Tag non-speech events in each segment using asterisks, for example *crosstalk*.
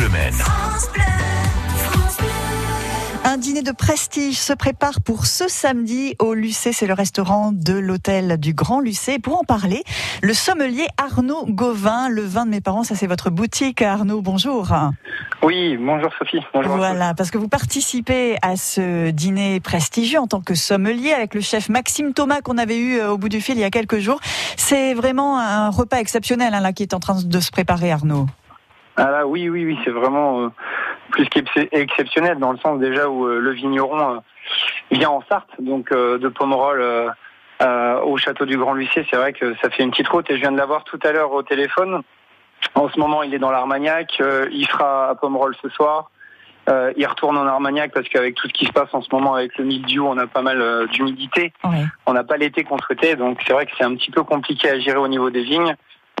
Bleu Maine. Un dîner de prestige se prépare pour ce samedi au Lucé. C'est le restaurant de l'hôtel du Grand Lucé. Pour en parler, le sommelier Arnaud Gauvin. Le vin de mes parents, ça c'est votre boutique. Arnaud, bonjour. Oui, bonjour Sophie. Bonjour. Voilà, parce que vous participez à ce dîner prestigieux en tant que sommelier avec le chef Maxime Thomas qu'on avait eu euh, au bout du fil il y a quelques jours. C'est vraiment un repas exceptionnel hein, là qui est en train de se préparer, Arnaud. Ah là, oui, oui, oui, c'est vraiment euh, plus qu'exceptionnel dans le sens déjà où euh, le vigneron euh, vient en Sarthe, donc de Pomerol au château du Grand Lucier. C'est vrai que ça fait une petite route et je viens de l'avoir tout à l'heure au téléphone. En ce moment, il est dans l'Armagnac, il sera à Pomerol ce soir. il retourne en Armagnac parce qu'avec tout ce qui se passe en ce moment avec le mildiou, on a pas mal d'humidité. On n'a pas l'été qu'on souhaitait, donc c'est vrai que c'est un petit peu compliqué à gérer au niveau des vignes.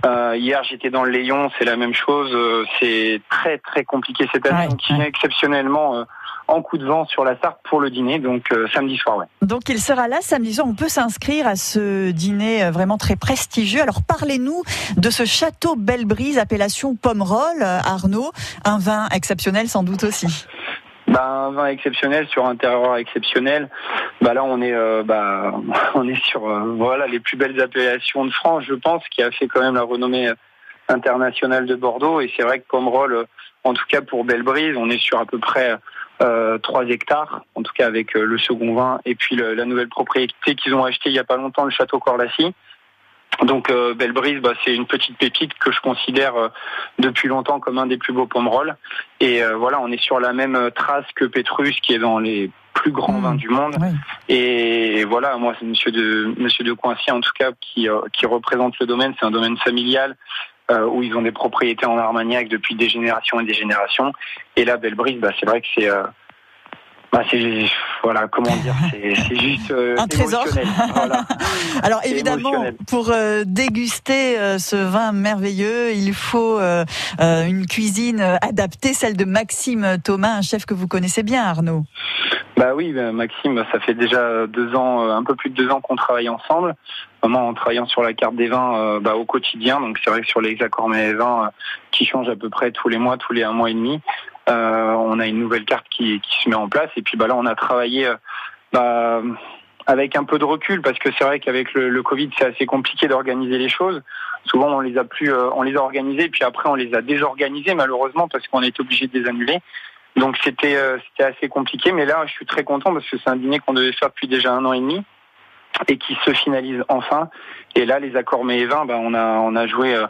Euh, hier, j'étais dans le Léon, c'est la même chose. Euh, c'est très très compliqué cette année, donc il exceptionnellement euh, en coup de vent sur la Sarthe pour le dîner, donc samedi soir. Ouais. Donc il sera là samedi soir. On peut s'inscrire à ce dîner vraiment très prestigieux. Alors parlez-nous de ce château Belle Brise, appellation Pomerol, Arnaud, un vin exceptionnel sans doute aussi. Bah, un vin exceptionnel sur un terroir exceptionnel. Bah là, on est, euh, bah, *laughs* on est sur euh, voilà les plus belles appellations de France, je pense, qui a fait quand même la renommée internationale de Bordeaux. Et c'est vrai que Pomerol, en tout cas pour Belle-Brise, on est sur à peu près euh, 3 hectares, en tout cas avec euh, le second vin et puis la nouvelle propriété qu'ils ont achetée il y a pas longtemps, le château Corlacy. Donc euh, Belle Brise, bah, c'est une petite pépite que je considère euh, depuis longtemps comme un des plus beaux pomerolles. Et euh, voilà, on est sur la même trace que Pétrus, qui est dans les plus grands mmh. vins du monde. Et voilà, moi c'est Monsieur de Monsieur de Coincy en tout cas qui qui représente le domaine. C'est un domaine familial où ils ont des propriétés en Armagnac depuis des générations et des générations. Et là, Belle Brise, bah, c'est vrai que c'est bah, c'est voilà comment dire *laughs* c'est juste euh, un trésor. *laughs* alors évidemment pour euh, déguster euh, ce vin merveilleux il faut une cuisine adaptée celle de Maxime Thomas un chef que vous connaissez bien Arnaud bah oui bah, Maxime ça fait déjà deux ans un peu plus de deux ans qu'on travaille ensemble vraiment en travaillant sur la carte des vins bah, au quotidien donc c'est vrai que sur les accords mais vins qui changent à peu près tous les mois tous les un mois et demi euh, on a une nouvelle carte qui, se met en place. Et puis bah, là, on a travaillé euh, avec un peu de recul parce que c'est vrai qu'avec le, Covid, c'est assez compliqué d'organiser les choses. Souvent, on les a plus, euh, on les a organisées, puis après, on les a désorganisées malheureusement parce qu'on est obligé de les annuler. Donc c'était c'était assez compliqué, mais là, je suis très content parce que c'est un dîner qu'on devait faire depuis déjà un an et demi et qui se finalise enfin. Et là, les accords mais et vins, bah, on a on a joué euh,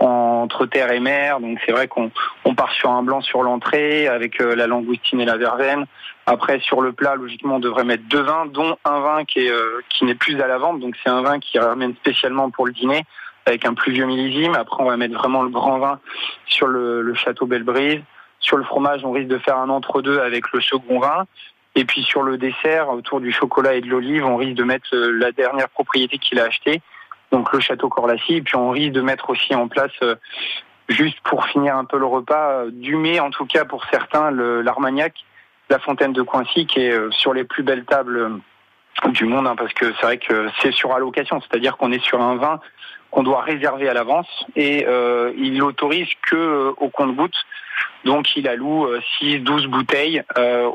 entre terre et mer, donc c'est vrai qu'on on part sur un blanc sur l'entrée avec euh, la langoustine et la verveine. Après, sur le plat, logiquement, on devrait mettre deux vins, dont un vin qui est euh, qui n'est plus à la vente, donc c'est un vin qui ramène spécialement pour le dîner avec un plus vieux millésime. Après, on va mettre vraiment le grand vin sur le, le château Belle-Brise. Sur le fromage, on risque de faire un entre-deux avec le second vin. Et puis sur le dessert, autour du chocolat et de l'olive, on risque de mettre euh, la dernière propriété qu'il a achetée, donc le château Corlacy. Et puis on risque de mettre aussi en place, euh, juste pour finir un peu le repas, euh, du mets en tout cas pour certains, l'Armagnac, la fontaine de Coincy, qui est sur les plus belles tables du monde, hein, parce que c'est vrai que c'est sur allocation, c'est-à-dire qu'on est sur un vin qu'on doit réserver à l'avance et euh, il n'autorise que euh, au compte-gouttes. Donc il alloue 6, euh, 12 bouteilles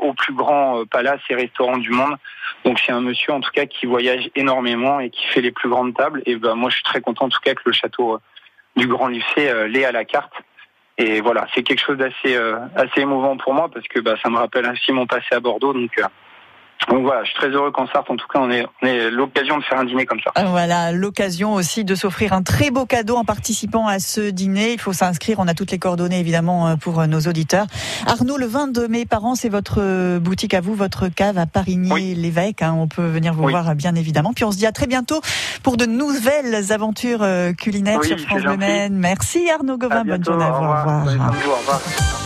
aux plus grands palaces et restaurants du monde. Donc c'est un monsieur en tout cas qui voyage énormément et qui fait les plus grandes tables. Et ben moi je suis très content en tout cas que le château du Grand Lucé l'ait à la carte. Et voilà, c'est quelque chose d'assez assez émouvant pour moi parce que bah, ça me rappelle ainsi mon passé à Bordeaux. Donc donc voilà, je suis très heureux qu'en Sarthe, en tout cas, on ait, l'occasion de faire un dîner comme ça. Euh, voilà, l'occasion aussi de s'offrir un très beau cadeau en participant à ce dîner. Il faut s'inscrire, on a toutes les coordonnées évidemment euh, pour euh, nos auditeurs. Arnaud, le vin de mes parents, c'est votre boutique à vous, votre cave à Parigny-l'Évêque. Hein. on peut venir vous voir bien évidemment. Puis on se dit à très bientôt pour de nouvelles aventures culinaires sur France Bleu Merci Arnaud Gauvin, bonne journée à vous. Au revoir.